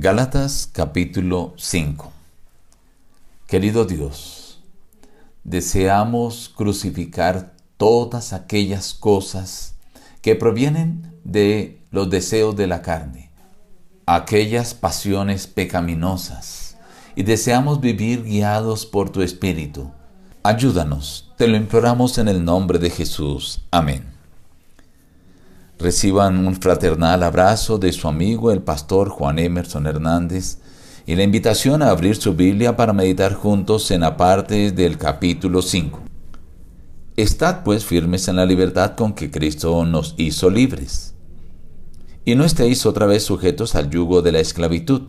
Gálatas capítulo 5 Querido Dios, deseamos crucificar todas aquellas cosas que provienen de los deseos de la carne, aquellas pasiones pecaminosas, y deseamos vivir guiados por tu Espíritu. Ayúdanos, te lo imploramos en el nombre de Jesús. Amén. Reciban un fraternal abrazo de su amigo el pastor Juan Emerson Hernández y la invitación a abrir su Biblia para meditar juntos en la parte del capítulo 5. Estad pues firmes en la libertad con que Cristo nos hizo libres. Y no estéis otra vez sujetos al yugo de la esclavitud.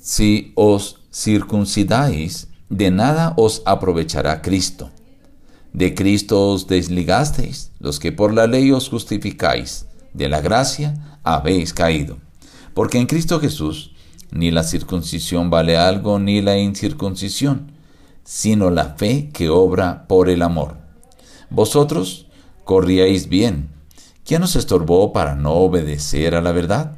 Si os circuncidáis, de nada os aprovechará Cristo. De Cristo os desligasteis, los que por la ley os justificáis de la gracia habéis caído. Porque en Cristo Jesús ni la circuncisión vale algo ni la incircuncisión, sino la fe que obra por el amor. Vosotros corríais bien. ¿Quién os estorbó para no obedecer a la verdad?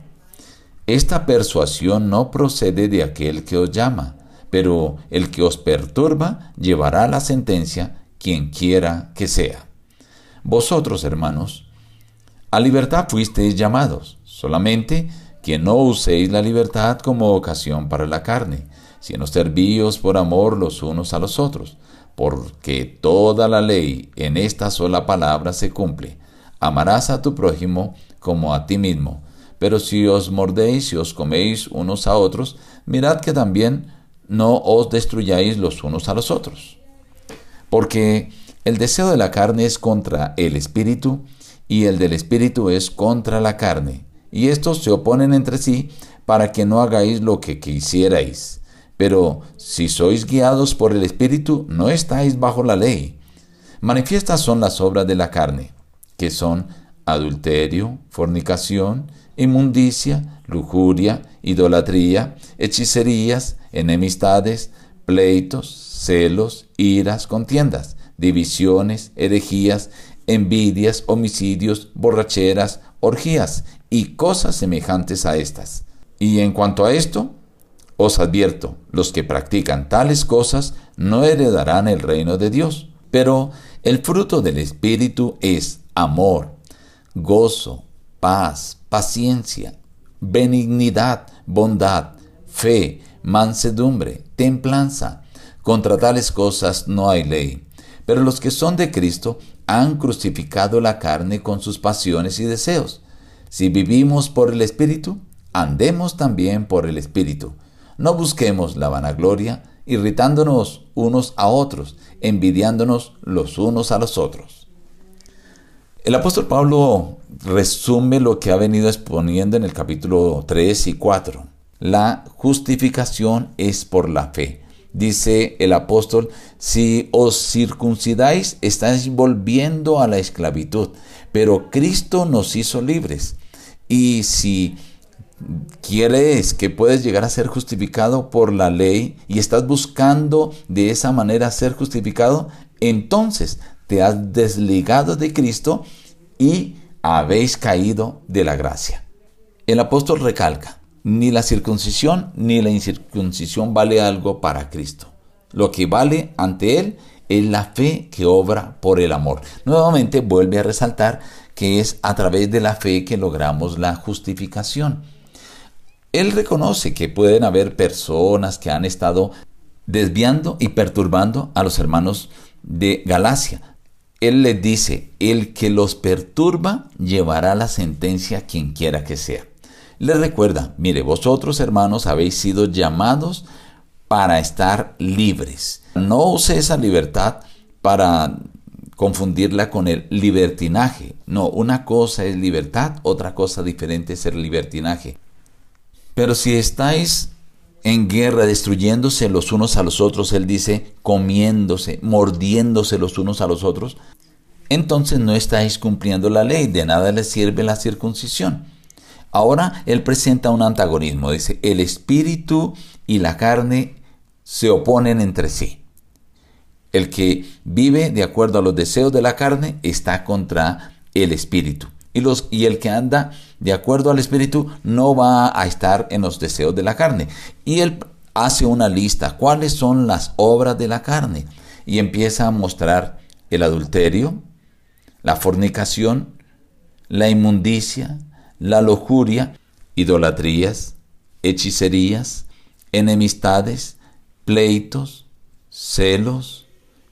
Esta persuasión no procede de aquel que os llama, pero el que os perturba llevará la sentencia quien quiera que sea. Vosotros, hermanos, a libertad fuisteis llamados, solamente que no uséis la libertad como ocasión para la carne, sino servíos por amor los unos a los otros, porque toda la ley en esta sola palabra se cumple. Amarás a tu prójimo como a ti mismo. Pero si os mordéis y os coméis unos a otros, mirad que también no os destruyáis los unos a los otros. Porque el deseo de la carne es contra el espíritu, y el del Espíritu es contra la carne, y estos se oponen entre sí para que no hagáis lo que quisierais. Pero si sois guiados por el Espíritu, no estáis bajo la ley. Manifiestas son las obras de la carne, que son adulterio, fornicación, inmundicia, lujuria, idolatría, hechicerías, enemistades, pleitos, celos, iras, contiendas, divisiones, herejías, envidias, homicidios, borracheras, orgías y cosas semejantes a estas. Y en cuanto a esto, os advierto, los que practican tales cosas no heredarán el reino de Dios. Pero el fruto del Espíritu es amor, gozo, paz, paciencia, benignidad, bondad, fe, mansedumbre, templanza. Contra tales cosas no hay ley. Pero los que son de Cristo han crucificado la carne con sus pasiones y deseos. Si vivimos por el Espíritu, andemos también por el Espíritu. No busquemos la vanagloria, irritándonos unos a otros, envidiándonos los unos a los otros. El apóstol Pablo resume lo que ha venido exponiendo en el capítulo 3 y 4. La justificación es por la fe dice el apóstol, si os circuncidáis, estáis volviendo a la esclavitud, pero Cristo nos hizo libres. Y si quieres que puedes llegar a ser justificado por la ley y estás buscando de esa manera ser justificado, entonces te has desligado de Cristo y habéis caído de la gracia. El apóstol recalca, ni la circuncisión ni la incircuncisión vale algo para Cristo. Lo que vale ante Él es la fe que obra por el amor. Nuevamente vuelve a resaltar que es a través de la fe que logramos la justificación. Él reconoce que pueden haber personas que han estado desviando y perturbando a los hermanos de Galacia. Él les dice, el que los perturba llevará la sentencia quien quiera que sea. Les recuerda, mire, vosotros hermanos habéis sido llamados para estar libres. No use esa libertad para confundirla con el libertinaje. No, una cosa es libertad, otra cosa diferente es el libertinaje. Pero si estáis en guerra, destruyéndose los unos a los otros, él dice, comiéndose, mordiéndose los unos a los otros, entonces no estáis cumpliendo la ley, de nada les sirve la circuncisión. Ahora él presenta un antagonismo, dice, el espíritu y la carne se oponen entre sí. El que vive de acuerdo a los deseos de la carne está contra el espíritu. Y, los, el que anda de acuerdo al Espíritu, no va a estar en los deseos de la carne. Y él hace una lista, cuáles son las obras de la carne. Y empieza a mostrar el adulterio, la fornicación, la inmundicia, la lujuria, idolatrías, hechicerías, enemistades, pleitos, celos,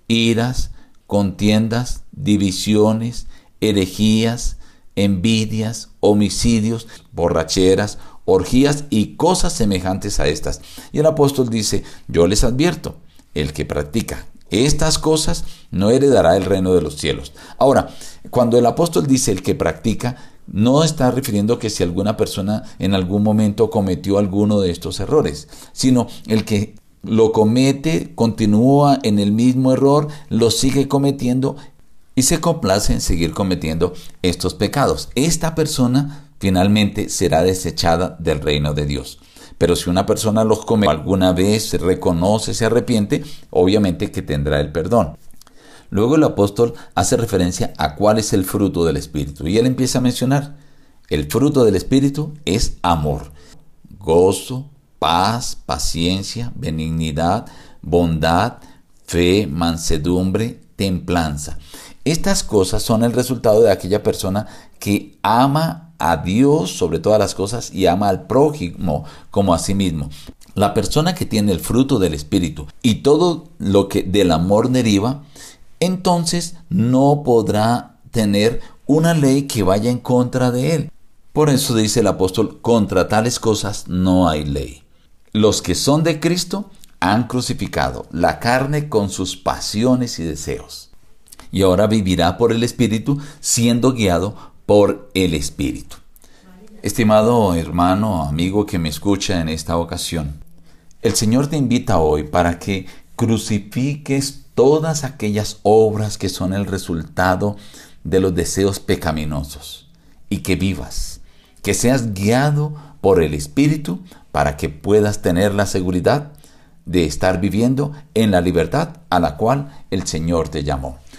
iras, contiendas, divisiones, herejías, envidias, homicidios, borracheras, orgías y cosas semejantes a estas. Y el apóstol dice, yo les advierto, el que practica estas cosas no heredará el reino de los cielos. Ahora, cuando el apóstol dice el que practica, no está refiriendo que si alguna persona en algún momento cometió alguno de estos errores, sino el que lo comete, continúa en el mismo error, lo sigue cometiendo y se complace en seguir cometiendo estos pecados. Esta persona finalmente será desechada del reino de Dios. Pero si una persona los come alguna vez, reconoce, se arrepiente, obviamente que tendrá el perdón. Luego el apóstol hace referencia a cuál es el fruto del Espíritu. Y él empieza a mencionar, el fruto del Espíritu es amor, gozo, paz, paciencia, benignidad, bondad, fe, mansedumbre, templanza. Estas cosas son el resultado de aquella persona que ama a Dios sobre todas las cosas y ama al prójimo como a sí mismo. La persona que tiene el fruto del Espíritu y todo lo que del amor deriva, entonces no podrá tener una ley que vaya en contra de él. Por eso dice el apóstol, contra tales cosas no hay ley. Los que son de Cristo han crucificado la carne con sus pasiones y deseos. Y ahora vivirá por el Espíritu siendo guiado por el Espíritu. Estimado hermano, amigo que me escucha en esta ocasión, el Señor te invita hoy para que crucifiques todas aquellas obras que son el resultado de los deseos pecaminosos y que vivas, que seas guiado por el Espíritu para que puedas tener la seguridad de estar viviendo en la libertad a la cual el Señor te llamó.